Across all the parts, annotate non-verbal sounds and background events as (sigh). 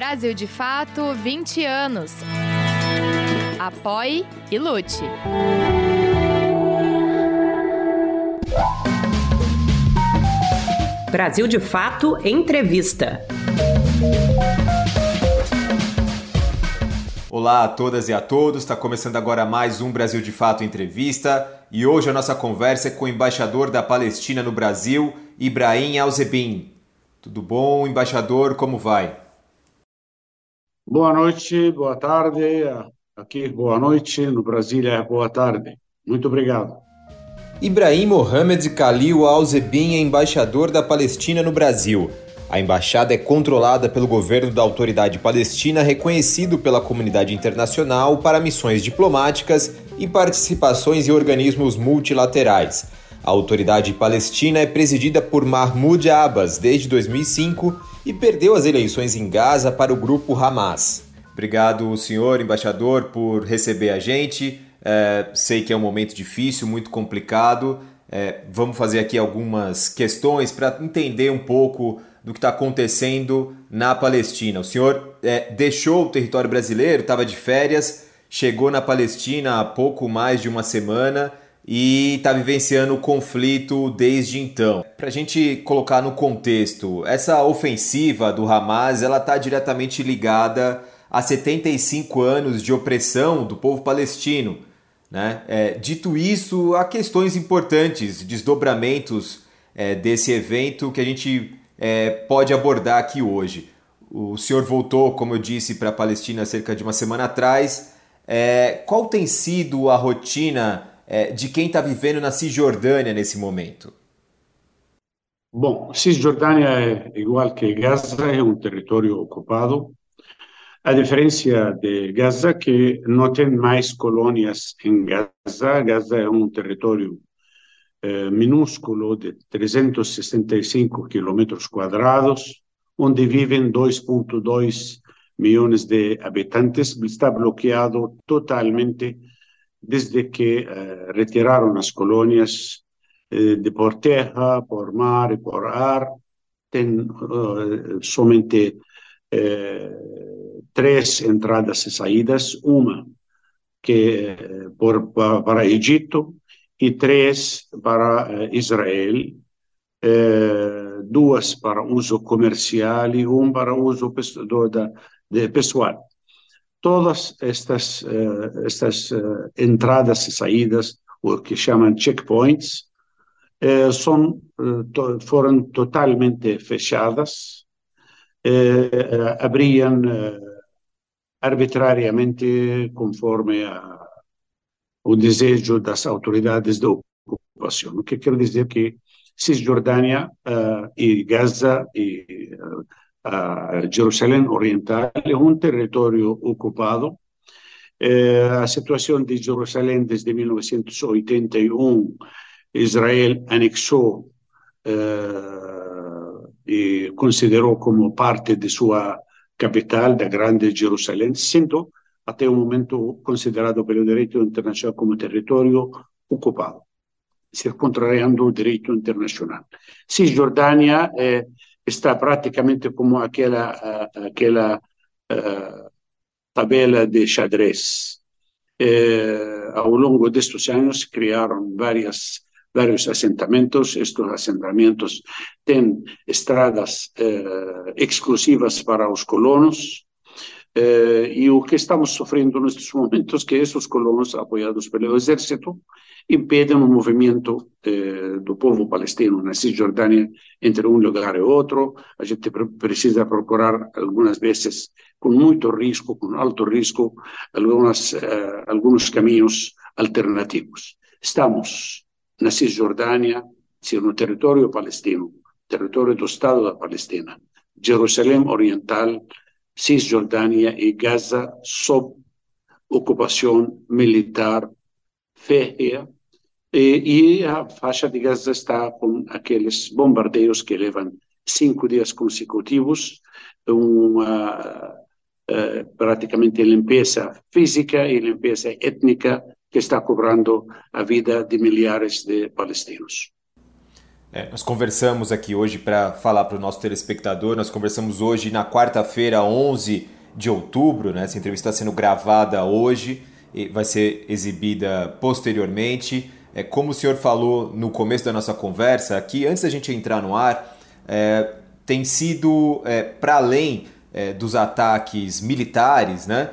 Brasil de Fato 20 anos. Apoie e lute. Brasil de Fato Entrevista. Olá a todas e a todos, está começando agora mais um Brasil de Fato Entrevista e hoje a nossa conversa é com o embaixador da Palestina no Brasil, Ibrahim Alzebin. Tudo bom, embaixador? Como vai? Boa noite, boa tarde. Aqui, boa noite. No Brasil é boa tarde. Muito obrigado. Ibrahim Mohamed Khalil Al-Zebin é embaixador da Palestina no Brasil. A embaixada é controlada pelo governo da Autoridade Palestina, reconhecido pela comunidade internacional para missões diplomáticas e participações em organismos multilaterais. A Autoridade Palestina é presidida por Mahmoud Abbas desde 2005 e perdeu as eleições em Gaza para o grupo Hamas. Obrigado, senhor embaixador, por receber a gente. É, sei que é um momento difícil, muito complicado. É, vamos fazer aqui algumas questões para entender um pouco do que está acontecendo na Palestina. O senhor é, deixou o território brasileiro, estava de férias, chegou na Palestina há pouco mais de uma semana e está vivenciando o conflito desde então. Para a gente colocar no contexto, essa ofensiva do Hamas ela está diretamente ligada a 75 anos de opressão do povo palestino. Né? É, dito isso, há questões importantes, desdobramentos é, desse evento que a gente é, pode abordar aqui hoje. O senhor voltou, como eu disse, para a Palestina cerca de uma semana atrás. É, qual tem sido a rotina é, de quem está vivendo na Cisjordânia nesse momento? Bom, Cisjordânia é igual que Gaza, é um território ocupado. A diferença de Gaza, que não tem mais colônias em Gaza, Gaza é um território eh, minúsculo de 365 quilômetros quadrados, onde vivem 2,2 milhões de habitantes, está bloqueado totalmente desde que eh, retiraram as colônias eh, de por terra, por mar e por ar, tem uh, eh, três entradas e saídas, uma que é por, para Egito e três para Israel, duas para uso comercial e um para uso de pessoal. Todas estas, estas entradas e saídas, o que chamam checkpoints, são, foram totalmente fechadas, abriam arbitrariamente conforme a, o desejo das autoridades da ocupação. O que quer dizer que Cisjordânia uh, e Gaza e uh, Jerusalém Oriental é um território ocupado. Uh, a situação de Jerusalém desde 1981, Israel anexou e considerou como parte de sua capital da Grande Jerusalém, sendo até o momento considerado pelo direito internacional como território ocupado, se contrariando o direito internacional. Cisjordânia eh, está praticamente como aquela, aquela uh, tabela de xadrez. Eh, ao longo destes anos criaram várias vários assentamentos. Estes assentamentos têm estradas eh, exclusivas para os colonos. Eh, e o que estamos sofrendo nestes momentos é que esses colonos, apoiados pelo exército, impedem o movimento eh, do povo palestino na Cisjordânia entre um lugar e outro. A gente precisa procurar algumas vezes com muito risco, com alto risco, algumas, eh, alguns caminhos alternativos. Estamos na Cisjordânia, no território palestino, território do Estado da Palestina, Jerusalém Oriental, Cisjordânia e Gaza sob ocupação militar férrea e, e, a faixa de Gaza está com aqueles bombardeios que levam cinco dias consecutivos, uma uh, praticamente limpeza física e limpeza étnica que está cobrando a vida de milhares de palestinos. É, nós conversamos aqui hoje para falar para o nosso telespectador, nós conversamos hoje na quarta-feira, 11 de outubro, né? essa entrevista está sendo gravada hoje e vai ser exibida posteriormente. É, como o senhor falou no começo da nossa conversa, aqui, antes da gente entrar no ar, é, tem sido, é, para além é, dos ataques militares, né,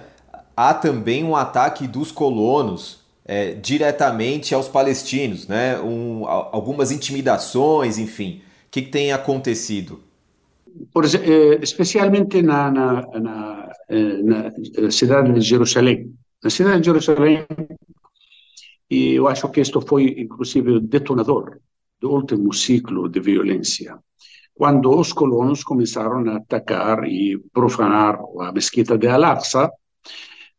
há também um ataque dos colonos é, diretamente aos palestinos, né, um, algumas intimidações, enfim. O que, que tem acontecido? Por, eh, especialmente na, na, na, na cidade de Jerusalém. Na cidade de Jerusalém, e eu acho que isto foi, inclusive, o detonador do último ciclo de violência quando os colonos começaram a atacar e profanar a mesquita de Al-Aqsa,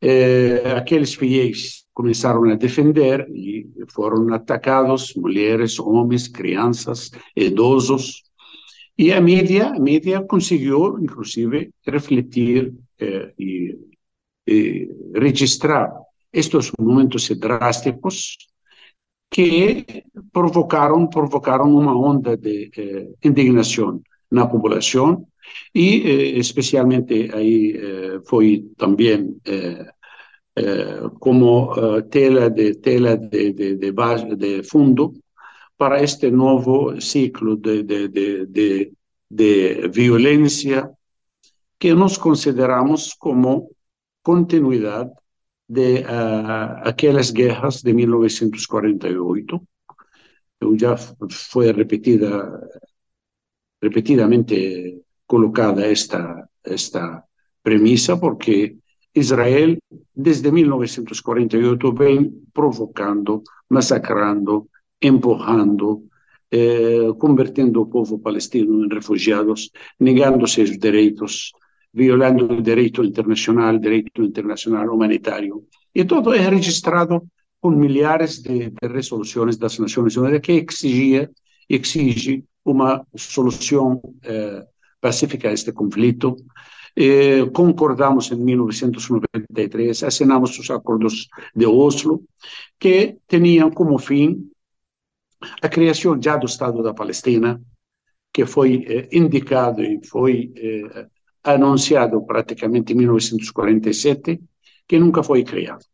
eh, aqueles fiéis começaram a defender e foram atacados mulheres, homens, crianças, idosos. E a mídia, a mídia conseguiu, inclusive, refletir eh, e, e registrar estes momentos drásticos que provocaram provocaram uma onda de eh, indignação na população e eh, especialmente aí eh, foi também eh, eh, como eh, tela de tela de, de, de, base, de fundo para este novo ciclo de, de, de, de violência que nós consideramos como continuidade de uh, aquelas guerras de 1948, já foi repetida, repetidamente colocada esta, esta premissa, porque Israel, desde 1948, vem provocando, massacrando, empurrando, eh, convertendo o povo palestino em refugiados, negando seus direitos, violando o direito internacional, direito internacional humanitário. E tudo é registrado com milhares de, de resoluções das Nações Unidas que exigia, exige uma solução eh, pacífica a este conflito. Eh, concordamos em 1993, assinamos os acordos de Oslo, que tinham como fim a criação já do Estado da Palestina, que foi eh, indicado e foi eh, anunciado praticamente em 1947, que nunca foi criado.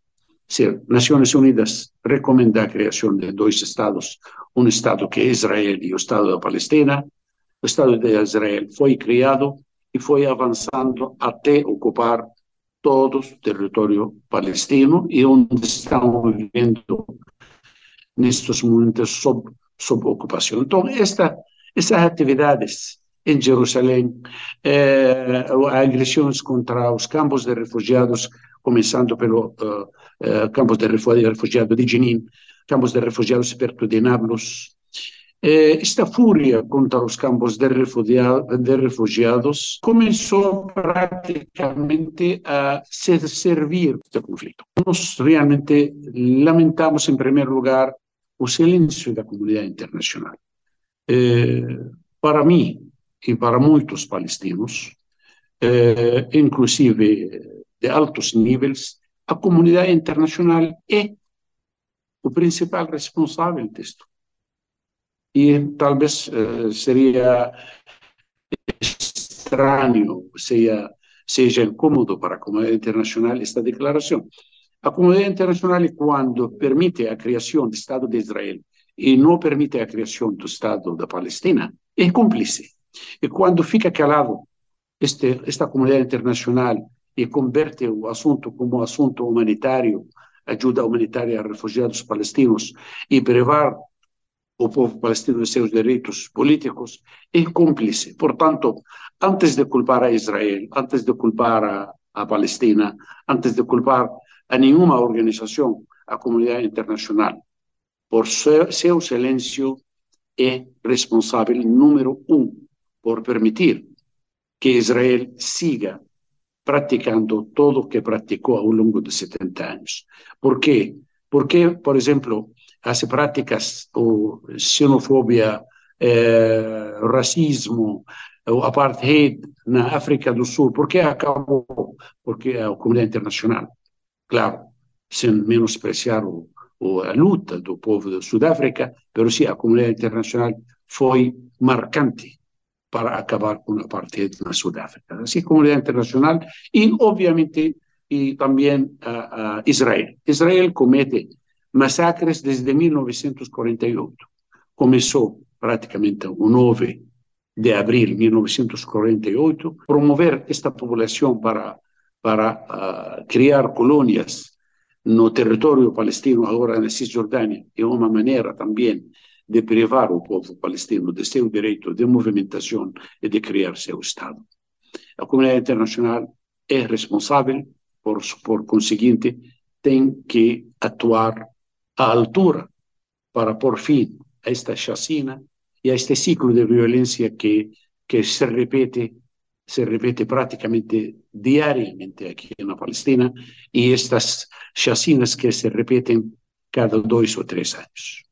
Se Nações Unidas recomenda a criação de dois estados, um estado que é Israel e o estado da Palestina. O estado de Israel foi criado e foi avançando até ocupar todo o território palestino e onde estão vivendo nestes momentos sob, sob ocupação. Então, esta, essas atividades em Jerusalém, eh, agressões contra os campos de refugiados, começando pelo uh, uh, campos de refugiados de Jenin, campos de refugiados perto de Nablus. Eh, esta fúria contra os campos de, refugiado, de refugiados começou praticamente a se servir do conflito. Nós realmente lamentamos, em primeiro lugar, o silêncio da comunidade internacional. para mim, e para muitos palestinos, eh, inclusive de altos níveis, a comunidade internacional é o principal responsável disto. E talvez eh, seria estranho, seja, seja incômodo para a comunidade internacional esta declaração. A comunidade internacional, quando permite a criação do Estado de Israel e não permite a criação do Estado da Palestina, é cúmplice. E quando fica calado este, esta comunidade internacional e converte o assunto como assunto humanitário, ajuda humanitária a refugiados palestinos e privar o povo palestino de seus direitos políticos, é cúmplice. Portanto, antes de culpar a Israel, antes de culpar a, a Palestina, antes de culpar a nenhuma organização, a comunidade internacional, por seu, seu silêncio, é responsável número um por permitir que Israel siga praticando todo o que praticou ao longo de 70 anos. Por quê? Porque, por exemplo, as práticas, o xenofobia, eh, racismo, o apartheid na África do Sul, por que acabou? Porque a comunidade internacional, claro, sem menospreciar o, o, a luta do povo da Sudáfrica, mas sim a comunidade internacional foi marcante para acabar com a apartheid na Sudáfrica. Assim, a comunidade internacional e, obviamente, e também uh, uh, Israel. Israel comete massacres desde 1948. Começou praticamente o 9 de abril de 1948, promover esta população para, para uh, criar colônias no território palestino, agora na Cisjordânia, é uma maneira também de privar o povo palestino de seu direito de movimentação e de criar seu Estado. A comunidade internacional é responsável, por, por conseguinte, tem que atuar à altura para pôr fim a esta chacina e a este ciclo de violência que, que se repete se repete praticamente diariamente aqui na Palestina e estas chacinas que se repetem cada dois ou três anos.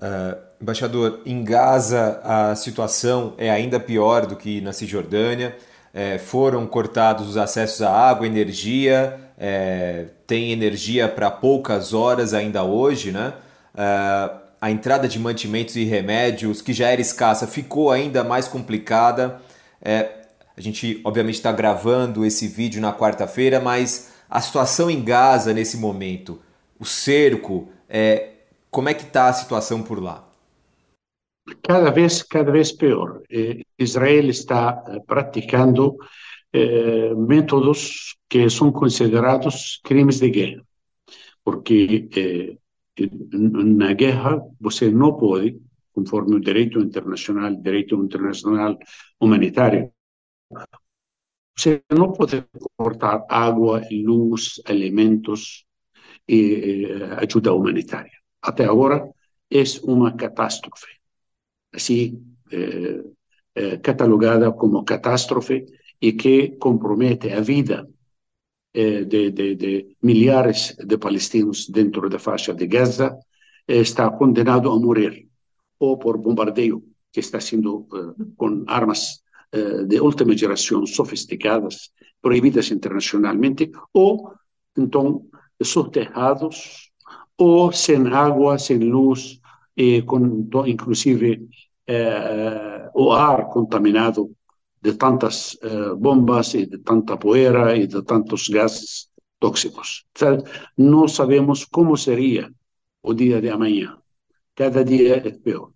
Uh, embaixador, em Gaza a situação é ainda pior do que na Cisjordânia. É, foram cortados os acessos à água, energia, é, tem energia para poucas horas ainda hoje, né? Uh, a entrada de mantimentos e remédios, que já era escassa, ficou ainda mais complicada. É, a gente, obviamente, está gravando esse vídeo na quarta-feira, mas a situação em Gaza nesse momento, o cerco, é, como é que está a situação por lá? Cada vez, cada vez pior. Eh, Israel está eh, praticando eh, métodos que são considerados crimes de guerra, porque eh, na guerra você não pode, conforme o direito internacional, direito internacional humanitário, você não pode cortar água, luz, alimentos e ajuda humanitária até agora é uma catástrofe, assim eh, eh, catalogada como catástrofe e que compromete a vida eh, de, de, de, milhares de palestinos dentro da faixa de Gaza, está condenado a morrer ou por bombardeio que está sendo com armas de última geração sofisticadas, proibidas internacionalmente, ou então soterrados ou sem água, sem luz, e com, inclusive eh, o ar contaminado de tantas eh, bombas e de tanta poeira e de tantos gases tóxicos. Não sabemos como seria o dia de amanhã. Cada dia é pior.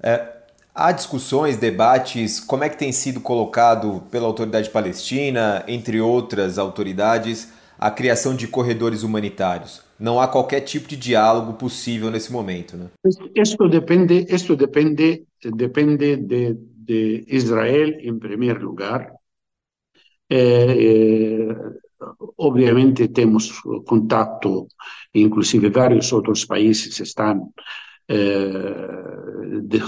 É, há discussões, debates, como é que tem sido colocado pela autoridade palestina, entre outras autoridades, a criação de corredores humanitários. Não há qualquer tipo de diálogo possível nesse momento, né? Isso depende, isso depende, depende de, de Israel em primeiro lugar. É, é, obviamente temos contato, inclusive vários outros países estão é,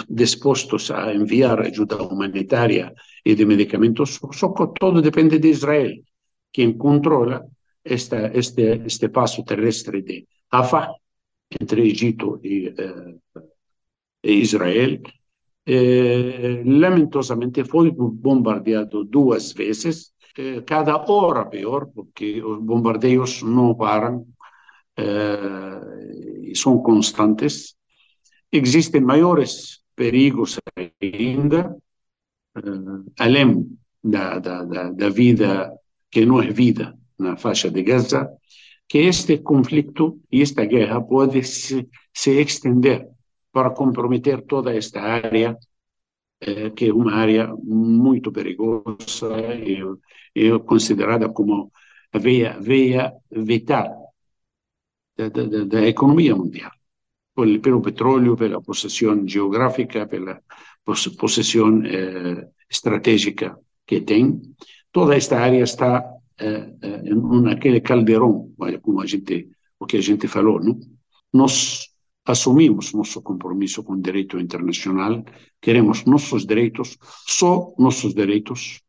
dispostos a enviar ajuda humanitária e de medicamentos, só que tudo depende de Israel, quem controla esta, este, este passo terrestre de Rafah, entre Egito e, eh, e Israel, eh, lamentosamente foi bombardeado duas vezes, eh, cada hora pior, porque os bombardeios não param são constantes. Existem maiores perigos ainda, além da, da, da, da vida que não é vida, na faixa de Gaza, que este conflito e esta guerra pode se, se estender para comprometer toda esta área, eh, que é uma área muito perigosa e, e considerada como a veia, veia vital da, da, da economia mundial, pelo, pelo petróleo, pela possessão geográfica, pela possessão eh, estratégica que tem. Toda esta área está naquele caldeirão, como a gente, o que a gente falou, não? Nós assumimos nosso compromisso com o direito internacional, queremos nossos direitos, só nossos direitos.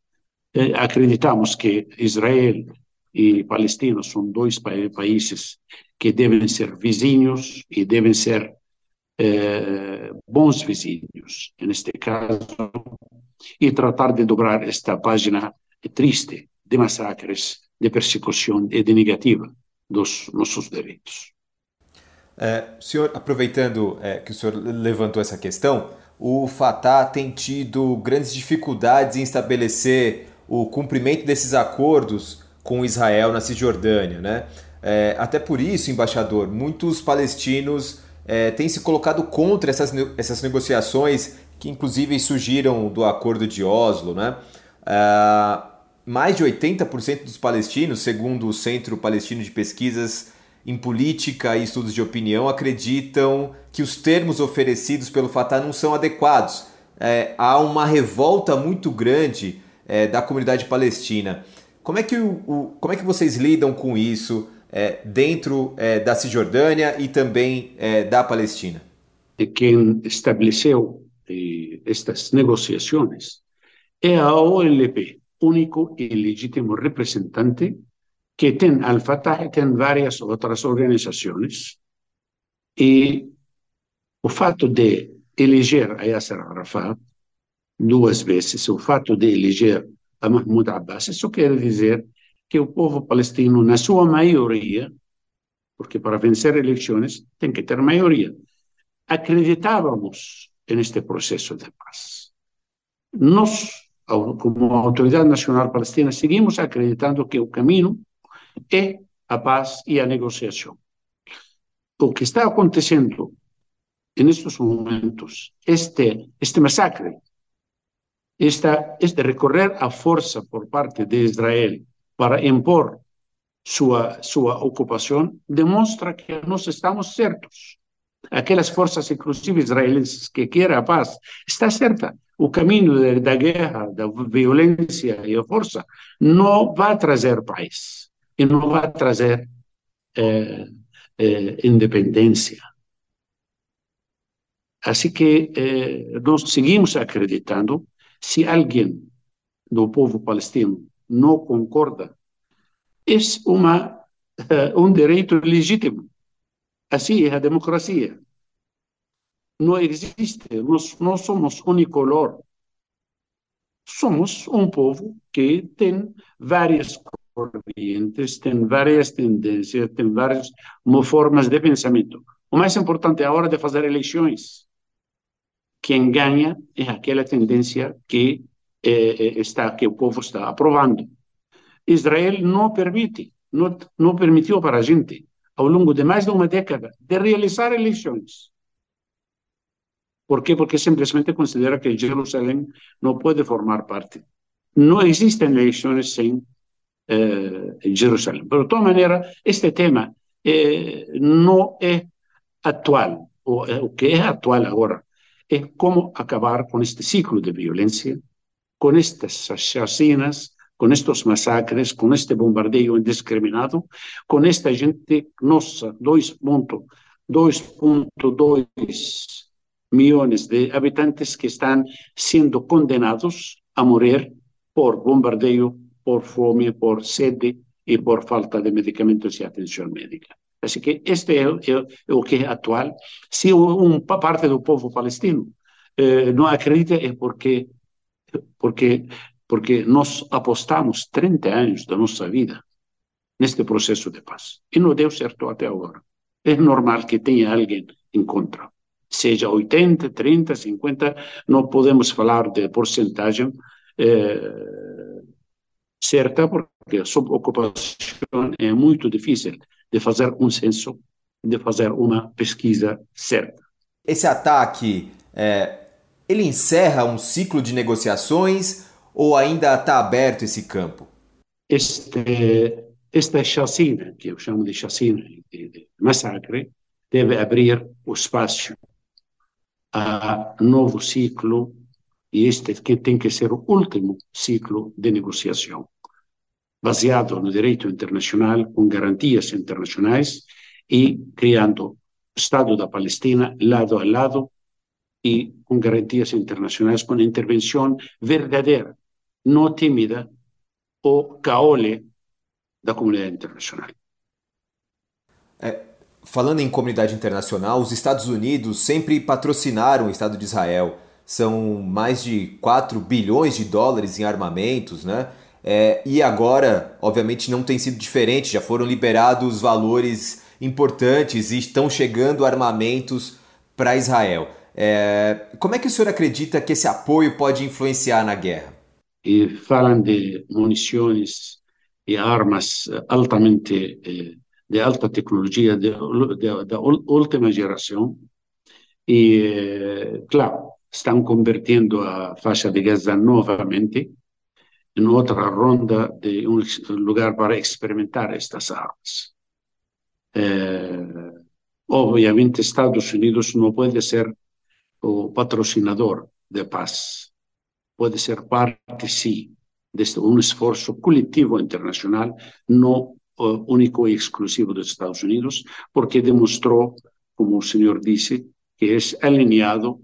Eh, acreditamos que Israel e Palestina são dois pa países que devem ser vizinhos e devem ser bons vizinhos, neste caso, e tratar de dobrar esta página triste de massacres, de persecução e de negativa dos nossos direitos. É, senhor, aproveitando é, que o senhor levantou essa questão, o Fatah tem tido grandes dificuldades em estabelecer o cumprimento desses acordos com Israel na Cisjordânia, né? É, até por isso, embaixador, muitos palestinos é, têm se colocado contra essas, essas negociações que inclusive surgiram do acordo de Oslo, né? É, mais de 80% dos palestinos, segundo o Centro Palestino de Pesquisas em política e estudos de opinião acreditam que os termos oferecidos pelo Fatah não são adequados. É, há uma revolta muito grande é, da comunidade palestina. Como é que, o, o, como é que vocês lidam com isso é, dentro é, da Cisjordânia e também é, da Palestina? Quem estabeleceu eh, estas negociações é a OLP, único e legítimo representante que tem Al-Fatah e tem várias outras organizações. E o fato de eleger a Yasser Arafat duas vezes, o fato de eleger a Mahmoud Abbas, isso quer dizer que o povo palestino, na sua maioria, porque para vencer eleições tem que ter maioria, acreditávamos neste processo de paz. Nós, como Autoridade Nacional Palestina, seguimos acreditando que o caminho é a paz e a negociação. O que está acontecendo nestes momentos, este, este massacre, esta, este recorrer à força por parte de Israel para impor sua, sua ocupação, demonstra que nós estamos certos. Aquelas forças, inclusive israelenses, que querem a paz, está certa. O caminho da guerra, da violência e a força não vai trazer paz e não vai trazer eh, eh, independência. Assim que eh, nós seguimos acreditando, se alguém do povo palestino não concorda, é uma, (laughs) um direito legítimo. Assim é a democracia. Não existe, nós não somos unicolor. Somos um povo que tem várias corrientes, tem várias tendências, tem várias formas de pensamento. O mais importante é a hora de fazer eleições. Quem ganha é aquela tendência que eh, está que o povo está aprovando. Israel não permite, não, não permitiu para a gente, ao longo de mais de uma década, de realizar eleições. Por quê? Porque simplesmente considera que Jerusalém não pode formar parte. Não existem eleições sem eh, Jerusalém. Pero, de toda maneira, este tema eh, não é atual. O, o que é atual agora é como acabar com este ciclo de violência, com estas chacinas, com estes massacres, com este bombardeio indiscriminado, com esta gente nossa, 2.2 milhões de habitantes que estão sendo condenados a morrer por bombardeio por fome, por sede e por falta de medicamentos e atenção médica. Assim que este é, é, é o que é atual. Se uma parte do povo palestino eh, não acredita é porque porque porque nós apostamos 30 anos da nossa vida neste processo de paz e não deu certo até agora. É normal que tenha alguém em contra. Seja 80, 30, 50, não podemos falar de porcentagem eh, certa, porque a subocupação é muito difícil de fazer um censo, de fazer uma pesquisa certa. Esse ataque, é, ele encerra um ciclo de negociações ou ainda está aberto esse campo? Este, esta chacina, que eu chamo de chacina, de, de massacre, deve abrir o espaço a novo ciclo e este que tem que ser o último ciclo de negociação, baseado no direito internacional, com garantias internacionais e criando Estado da Palestina lado a lado e com garantias internacionais, com intervenção verdadeira, não tímida ou caole da comunidade internacional. É, falando em comunidade internacional, os Estados Unidos sempre patrocinaram o Estado de Israel são mais de 4 bilhões de dólares em armamentos, né? É, e agora, obviamente, não tem sido diferente, já foram liberados valores importantes e estão chegando armamentos para Israel. É, como é que o senhor acredita que esse apoio pode influenciar na guerra? E falam de munições e armas altamente eh, de alta tecnologia da última geração e, eh, claro, estão convertendo a faixa de Gaza novamente em outra ronda de um lugar para experimentar estas armas. Eh, obviamente, Estados Unidos não pode ser o patrocinador de paz, pode ser parte, sim, de um esforço coletivo internacional, não único e exclusivo dos Estados Unidos, porque demonstrou, como o senhor disse, que é alinhado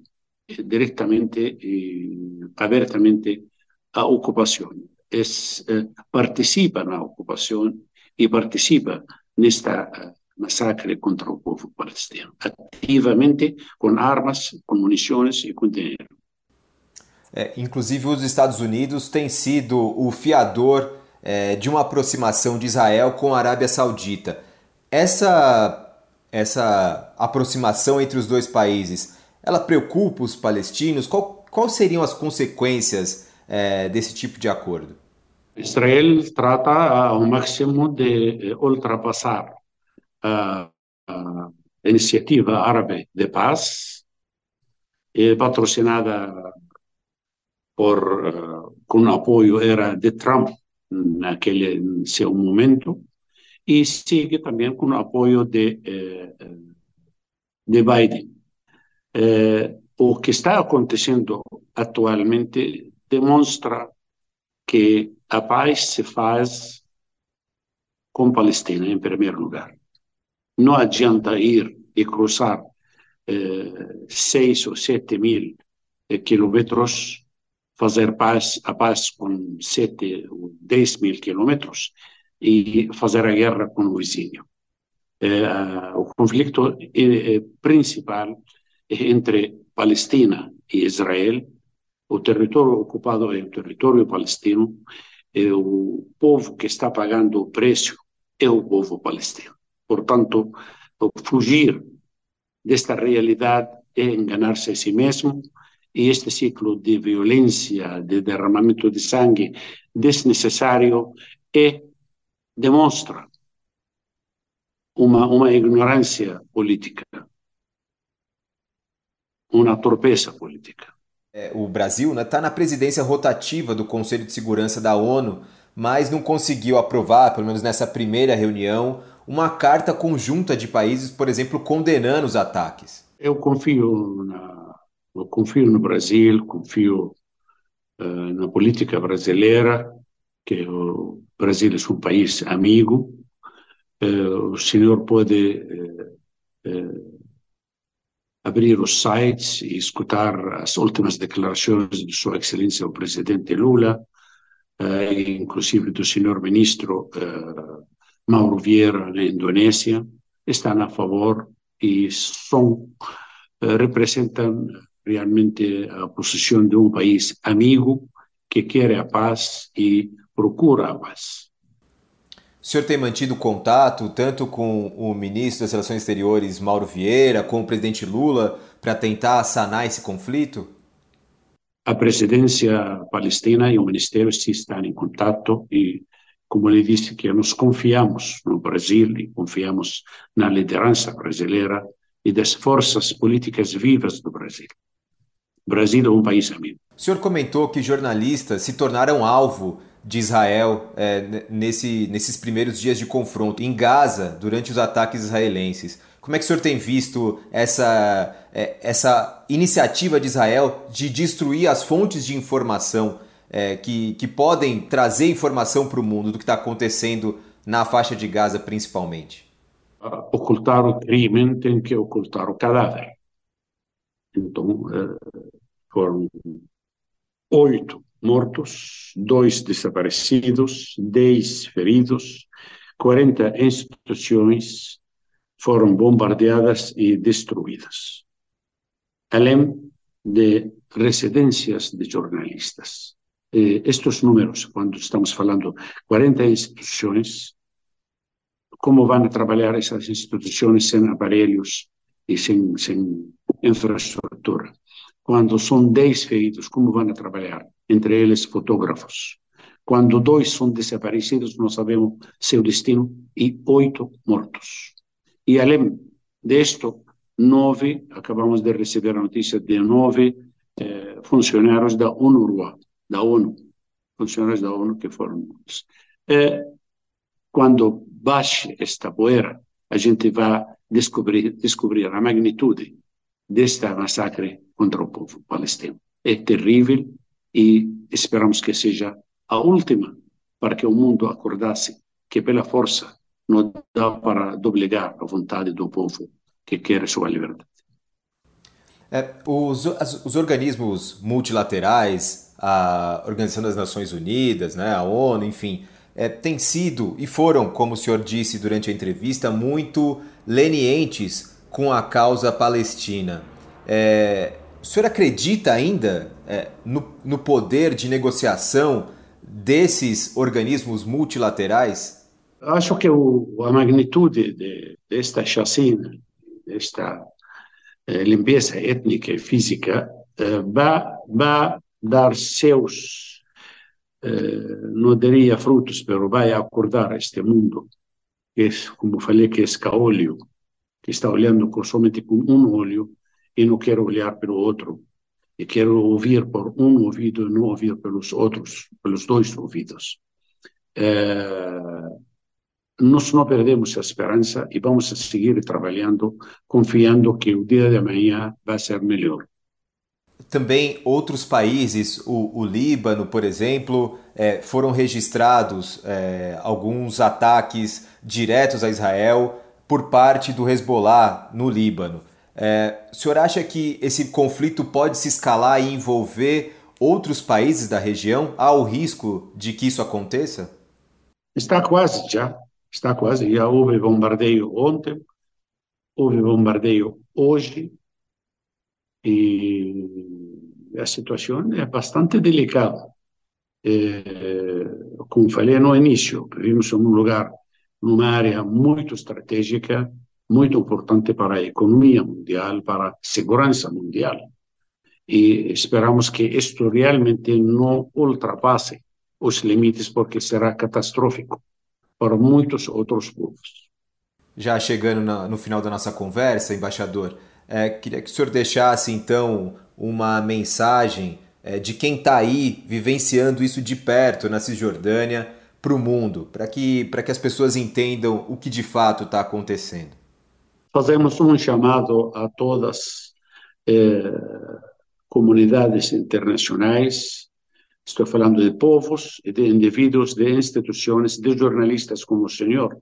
eh, diretamente e abertamente à ocupação. É, eh, participa na ocupação e participa nesta uh, massacre contra o povo palestino, ativamente com armas, com munições e com dinheiro. É, inclusive, os Estados Unidos têm sido o fiador é, de uma aproximação de Israel com a Arábia Saudita. Essa, essa aproximação entre os dois países, ela preocupa os palestinos? Qual, quais seriam as consequências é, desse tipo de acordo? Israel trata ao máximo de ultrapassar a, a iniciativa árabe de paz, patrocinada por, uh, com apoio era de Trump naquele seu momento, e sigue também com apoio de, eh, de Biden. Eh, o que está acontecendo atualmente demonstra que a paz se faz com Palestina, em primeiro lugar. Não adianta ir e cruzar eh, seis ou sete mil eh, quilômetros, fazer paz, a paz com sete ou dez mil quilômetros e fazer a guerra com o vizinho. Eh, o conflito eh, principal é entre Palestina e Israel. O território ocupado é o território palestino. E o povo que está pagando o preço é o povo palestino. Portanto, fugir desta realidade é enganar-se a si mesmo e este ciclo de violência, de derramamento de sangue desnecessário é demonstra uma, uma ignorância política, uma torpeza política. É, o Brasil está né, tá na presidência rotativa do Conselho de Segurança da ONU, mas não conseguiu aprovar, pelo menos nessa primeira reunião, uma carta conjunta de países, por exemplo, condenando os ataques? Eu confio na, eu confio no Brasil, confio uh, na política brasileira, que o Brasil é um país amigo. Uh, o senhor pode uh, abrir os sites e escutar as últimas declarações de Sua Excelência o Presidente Lula, inclusive do senhor Ministro Mauro Vieira na Indonésia, estão a favor e são, representam realmente a posição de um país amigo que quer a paz e procura a paz. O senhor tem mantido contato tanto com o ministro das Relações Exteriores, Mauro Vieira, com o presidente Lula, para tentar sanar esse conflito? A presidência palestina e o ministério se estão em contato e como lhe disse, que nós confiamos no Brasil e confiamos na liderança brasileira e das forças políticas vivas do Brasil. O Brasil é um país amigo. O senhor comentou que jornalistas se tornaram alvo de Israel é, nesse, nesses primeiros dias de confronto em Gaza, durante os ataques israelenses. Como é que o senhor tem visto essa, é, essa iniciativa de Israel de destruir as fontes de informação é, que, que podem trazer informação para o mundo do que está acontecendo na faixa de Gaza, principalmente? Ocultar o crime tem que ocultar o cadáver. Então, é, foram oito mortos, dois desaparecidos, dez feridos, 40 instituições foram bombardeadas e destruídas, além de residências de jornalistas estes números, quando estamos falando 40 instituições, como vão trabalhar essas instituições sem aparelhos e sem, sem infraestrutura. Quando são 10 feridos, como vão trabalhar? Entre eles, fotógrafos. Quando dois são desaparecidos, não sabemos seu destino, e oito mortos. E além disto, nove, acabamos de receber a notícia de nove eh, funcionários da ONU, da ONU, funcionários da ONU que foram mortos. Eh, quando baixe esta poeira, a gente vai descobrir, descobrir a magnitude desta massacre contra o povo palestino. É terrível e esperamos que seja a última para que o mundo acordasse que pela força não dá para doblegar a vontade do povo que quer sua liberdade. É, os, as, os organismos multilaterais, a Organização das Nações Unidas, né, a ONU, enfim, é, têm sido e foram, como o senhor disse durante a entrevista, muito lenientes com a causa palestina. É, o senhor acredita ainda é, no, no poder de negociação desses organismos multilaterais? Acho que o, a magnitude de, desta chacina, desta eh, limpeza étnica e física, eh, vai, dar seus, eh, não diria frutos, mas vai acordar este mundo, que como falei, que é escaolho, que está olhando somente com um olho e não quer olhar pelo outro e quero ouvir por um ouvido e não ouvir pelos outros, pelos dois ouvidos. É, nós não perdemos a esperança e vamos seguir trabalhando, confiando que o dia de amanhã vai ser melhor. Também outros países, o, o Líbano, por exemplo, é, foram registrados é, alguns ataques diretos a Israel por parte do Hezbollah no Líbano. É, o senhor acha que esse conflito pode se escalar e envolver outros países da região? Há o risco de que isso aconteça? Está quase já. Está quase. Já houve bombardeio ontem, houve bombardeio hoje, e a situação é bastante delicada. É, como falei no início, vivemos em um lugar, numa área muito estratégica, muito importante para a economia mundial, para a segurança mundial. E esperamos que isto realmente não ultrapasse os limites, porque será catastrófico para muitos outros povos. Já chegando no final da nossa conversa, embaixador, é, queria que o senhor deixasse então uma mensagem é, de quem está aí vivenciando isso de perto na Cisjordânia para o mundo, para que, que as pessoas entendam o que de fato está acontecendo. Fazemos um chamado a todas eh, comunidades internacionais, estou falando de povos, de indivíduos, de instituições, de jornalistas como o senhor,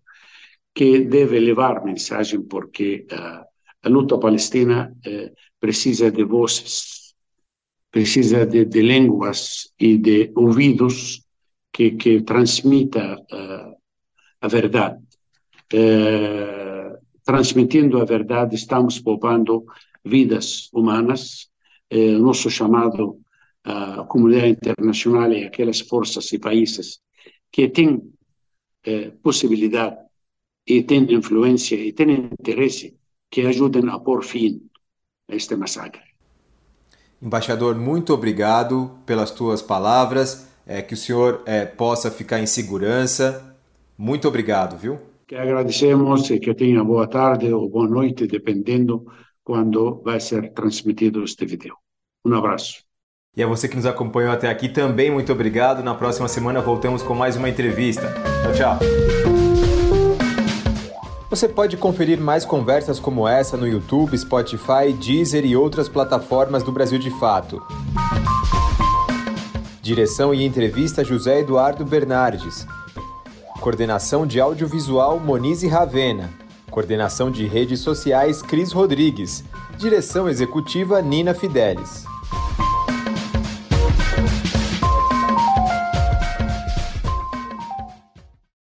que deve levar mensagem porque uh, a luta palestina uh, precisa de vozes, precisa de, de línguas e de ouvidos que, que transmita uh, a verdade. Uh, transmitindo a verdade, estamos poupando vidas humanas. O nosso chamado à comunidade internacional e aquelas forças e países que têm possibilidade e têm influência e têm interesse que ajudem a pôr fim a este massacre. Embaixador, muito obrigado pelas tuas palavras, é, que o senhor é, possa ficar em segurança. Muito obrigado, viu? que agradecemos e que tenha boa tarde ou boa noite, dependendo quando vai ser transmitido este vídeo. Um abraço. E a você que nos acompanhou até aqui também, muito obrigado. Na próxima semana voltamos com mais uma entrevista. Tchau, tchau. Você pode conferir mais conversas como essa no YouTube, Spotify, Deezer e outras plataformas do Brasil de Fato. Direção e entrevista José Eduardo Bernardes. Coordenação de Audiovisual Monize Ravena. Coordenação de Redes Sociais Cris Rodrigues. Direção Executiva Nina Fidelis.